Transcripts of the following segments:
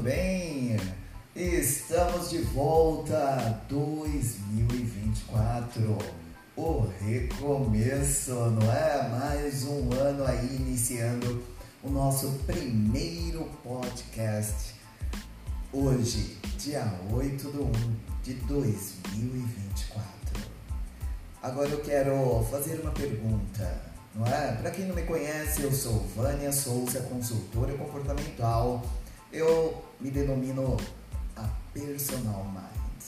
tudo bem? Estamos de volta 2024. O recomeço, não é? Mais um ano aí iniciando o nosso primeiro podcast. Hoje, dia 8 de 1 de 2024. Agora eu quero fazer uma pergunta não é? Para quem não me conhece, eu sou Vânia Souza, consultora comportamental. Me denomino a Personal Mind,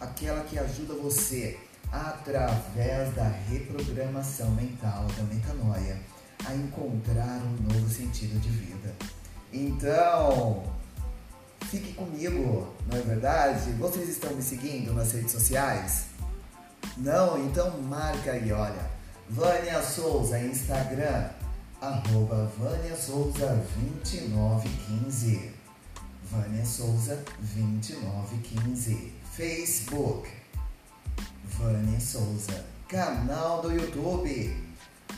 aquela que ajuda você através da reprogramação mental da metanoia a encontrar um novo sentido de vida. Então, fique comigo, não é verdade? Vocês estão me seguindo nas redes sociais? Não? Então marca aí, olha Vânia Souza, Instagram, arroba Vânia Souza 2915. Vânia Souza 2915. Facebook, Vânia Souza. Canal do YouTube,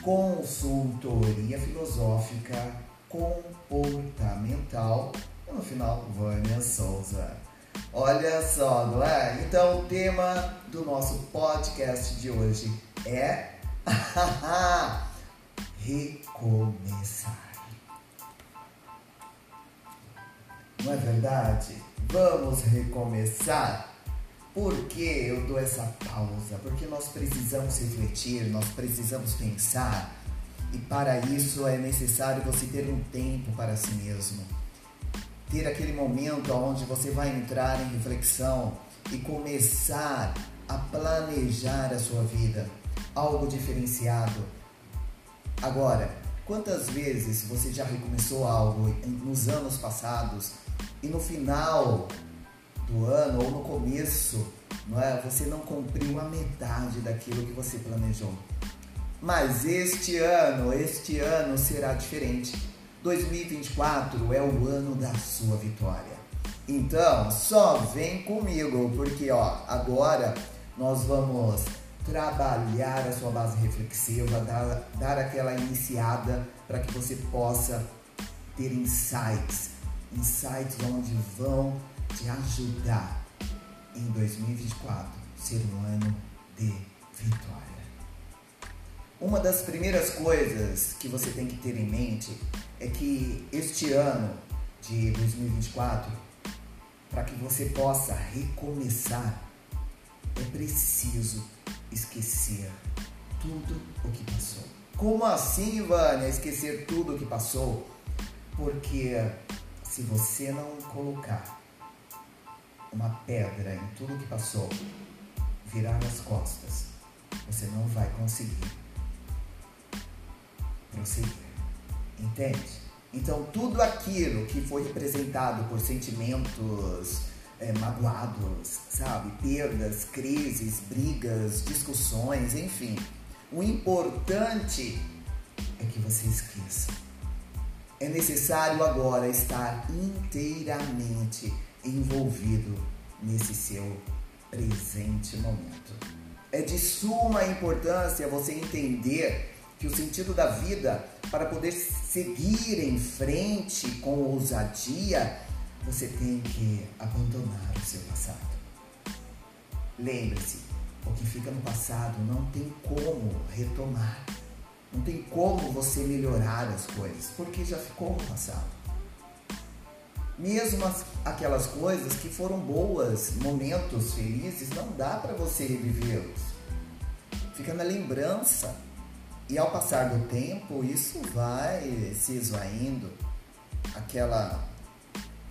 Consultoria Filosófica Comportamental. E no final, Vânia Souza. Olha só, não é? Então, o tema do nosso podcast de hoje é Recomeçar. Não é verdade? Vamos recomeçar. Por que eu dou essa pausa? Porque nós precisamos refletir, nós precisamos pensar. E para isso é necessário você ter um tempo para si mesmo. Ter aquele momento onde você vai entrar em reflexão e começar a planejar a sua vida algo diferenciado. Agora, quantas vezes você já recomeçou algo nos anos passados e no final do ano ou no começo, não é? Você não cumpriu a metade daquilo que você planejou. Mas este ano, este ano será diferente. 2024 é o ano da sua vitória. Então, só vem comigo, porque ó, agora nós vamos trabalhar a sua base reflexiva, dar, dar aquela iniciada para que você possa ter insights, insights onde vão te ajudar em 2024 ser um ano de vitória. Uma das primeiras coisas que você tem que ter em mente é que este ano de 2024, para que você possa recomeçar, é preciso esquecer tudo o que passou. Como assim, Vânia, esquecer tudo o que passou? Porque se você não colocar uma pedra em tudo que passou, virar as costas, você não vai conseguir prosseguir. Entende? Então, tudo aquilo que foi representado por sentimentos, é, magoados, sabe? Perdas, crises, brigas, discussões, enfim. O importante é que você esqueça. É necessário agora estar inteiramente envolvido nesse seu presente momento. É de suma importância você entender que o sentido da vida, para poder seguir em frente com ousadia, você tem que abandonar o seu passado. Lembre-se, o que fica no passado não tem como retomar. Não tem como você melhorar as coisas, porque já ficou no passado. Mesmo as, aquelas coisas que foram boas, momentos felizes, não dá para você revivê-los. Fica na lembrança. E ao passar do tempo, isso vai se esvaindo. Aquela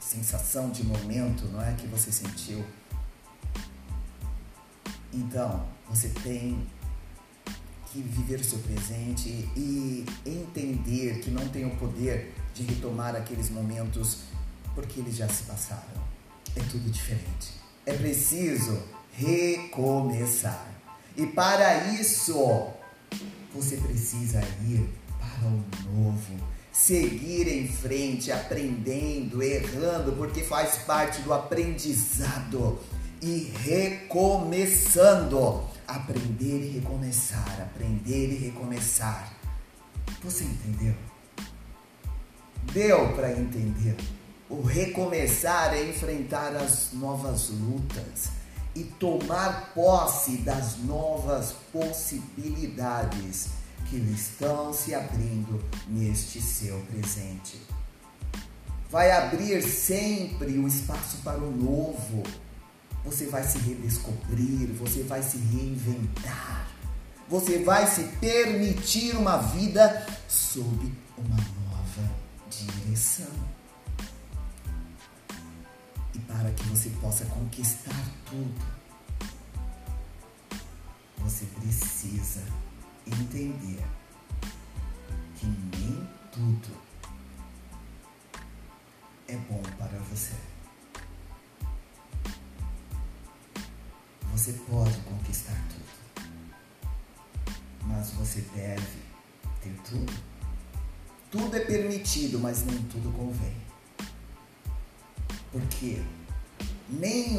sensação de momento, não é que você sentiu. Então, você tem que viver o seu presente e entender que não tem o poder de retomar aqueles momentos porque eles já se passaram. É tudo diferente. É preciso recomeçar. E para isso, você precisa ir para o novo seguir em frente, aprendendo, errando, porque faz parte do aprendizado e recomeçando. Aprender e recomeçar, aprender e recomeçar. Você entendeu? Deu para entender? O recomeçar é enfrentar as novas lutas e tomar posse das novas possibilidades que estão se abrindo neste seu presente. Vai abrir sempre o espaço para o novo. Você vai se redescobrir, você vai se reinventar. Você vai se permitir uma vida sob uma nova direção. E para que você possa conquistar tudo, você precisa entender que nem tudo é bom para você. Você pode conquistar tudo, mas você deve ter tudo. Tudo é permitido, mas nem tudo convém. Porque nem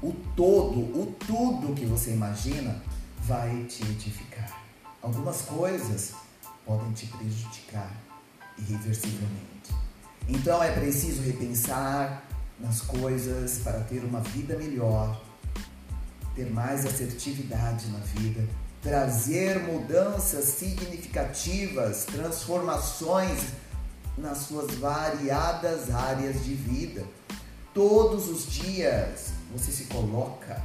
o, o todo, o tudo que você imagina vai te edificar. Algumas coisas podem te prejudicar irreversivelmente. Então é preciso repensar nas coisas para ter uma vida melhor, ter mais assertividade na vida, trazer mudanças significativas, transformações nas suas variadas áreas de vida. Todos os dias você se coloca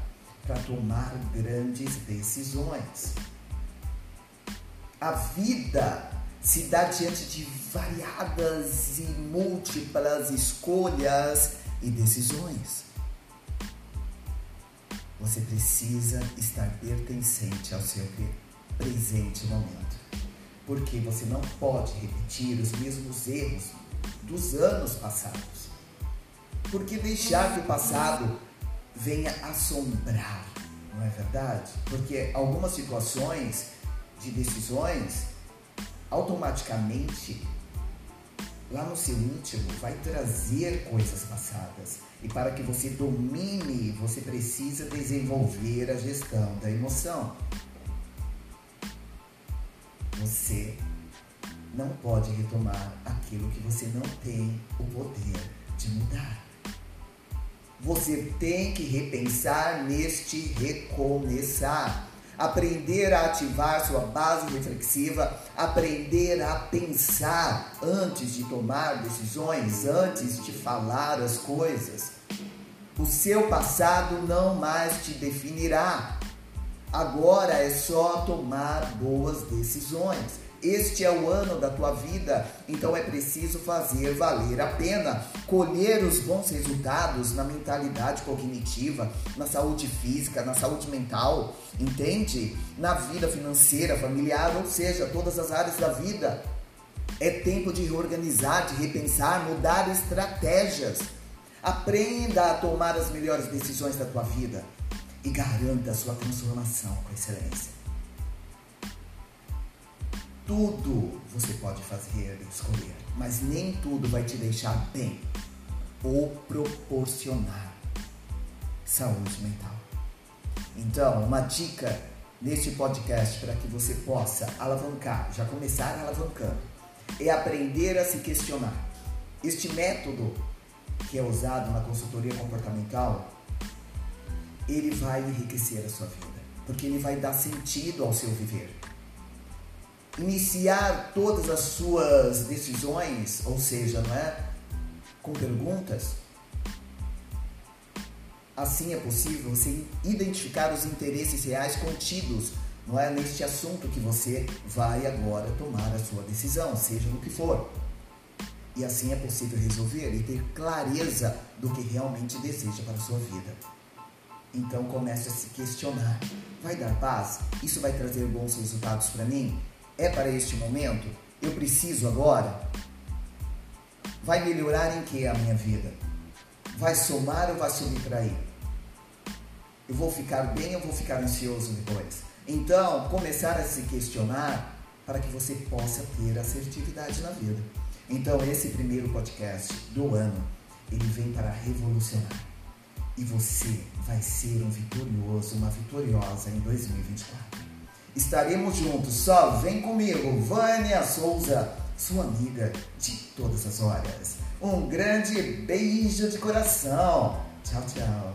para tomar grandes decisões. A vida se dá diante de variadas e múltiplas escolhas e decisões. Você precisa estar pertencente ao seu presente momento. Porque você não pode repetir os mesmos erros dos anos passados. Porque deixar que o passado venha assombrar, não é verdade? Porque algumas situações de decisões automaticamente lá no seu íntimo vai trazer coisas passadas. E para que você domine, você precisa desenvolver a gestão da emoção. Você não pode retomar aquilo que você não tem o poder de mudar. Você tem que repensar neste recomeçar aprender a ativar sua base reflexiva, aprender a pensar antes de tomar decisões, antes de falar as coisas. O seu passado não mais te definirá. Agora é só tomar boas decisões. Este é o ano da tua vida, então é preciso fazer valer a pena, colher os bons resultados na mentalidade cognitiva, na saúde física, na saúde mental, entende? Na vida financeira, familiar, ou seja, todas as áreas da vida. É tempo de reorganizar, de repensar, mudar estratégias. Aprenda a tomar as melhores decisões da tua vida e garanta a sua transformação com excelência. Tudo você pode fazer e escolher, mas nem tudo vai te deixar bem ou proporcionar saúde mental. Então, uma dica neste podcast para que você possa alavancar, já começar alavancando, é aprender a se questionar. Este método que é usado na consultoria comportamental, ele vai enriquecer a sua vida, porque ele vai dar sentido ao seu viver iniciar todas as suas decisões, ou seja, não é? Com perguntas. Assim é possível você identificar os interesses reais contidos, não é, neste assunto que você vai agora tomar a sua decisão, seja no que for. E assim é possível resolver e ter clareza do que realmente deseja para a sua vida. Então comece a se questionar: vai dar paz? Isso vai trazer bons resultados para mim? É para este momento? Eu preciso agora? Vai melhorar em que a minha vida? Vai somar ou vai subtrair? Eu vou ficar bem ou vou ficar ansioso depois? Então, começar a se questionar para que você possa ter assertividade na vida. Então, esse primeiro podcast do ano, ele vem para revolucionar. E você vai ser um vitorioso, uma vitoriosa em 2024. Estaremos juntos. Só vem comigo, Vânia Souza, sua amiga de todas as horas. Um grande beijo de coração. Tchau, tchau.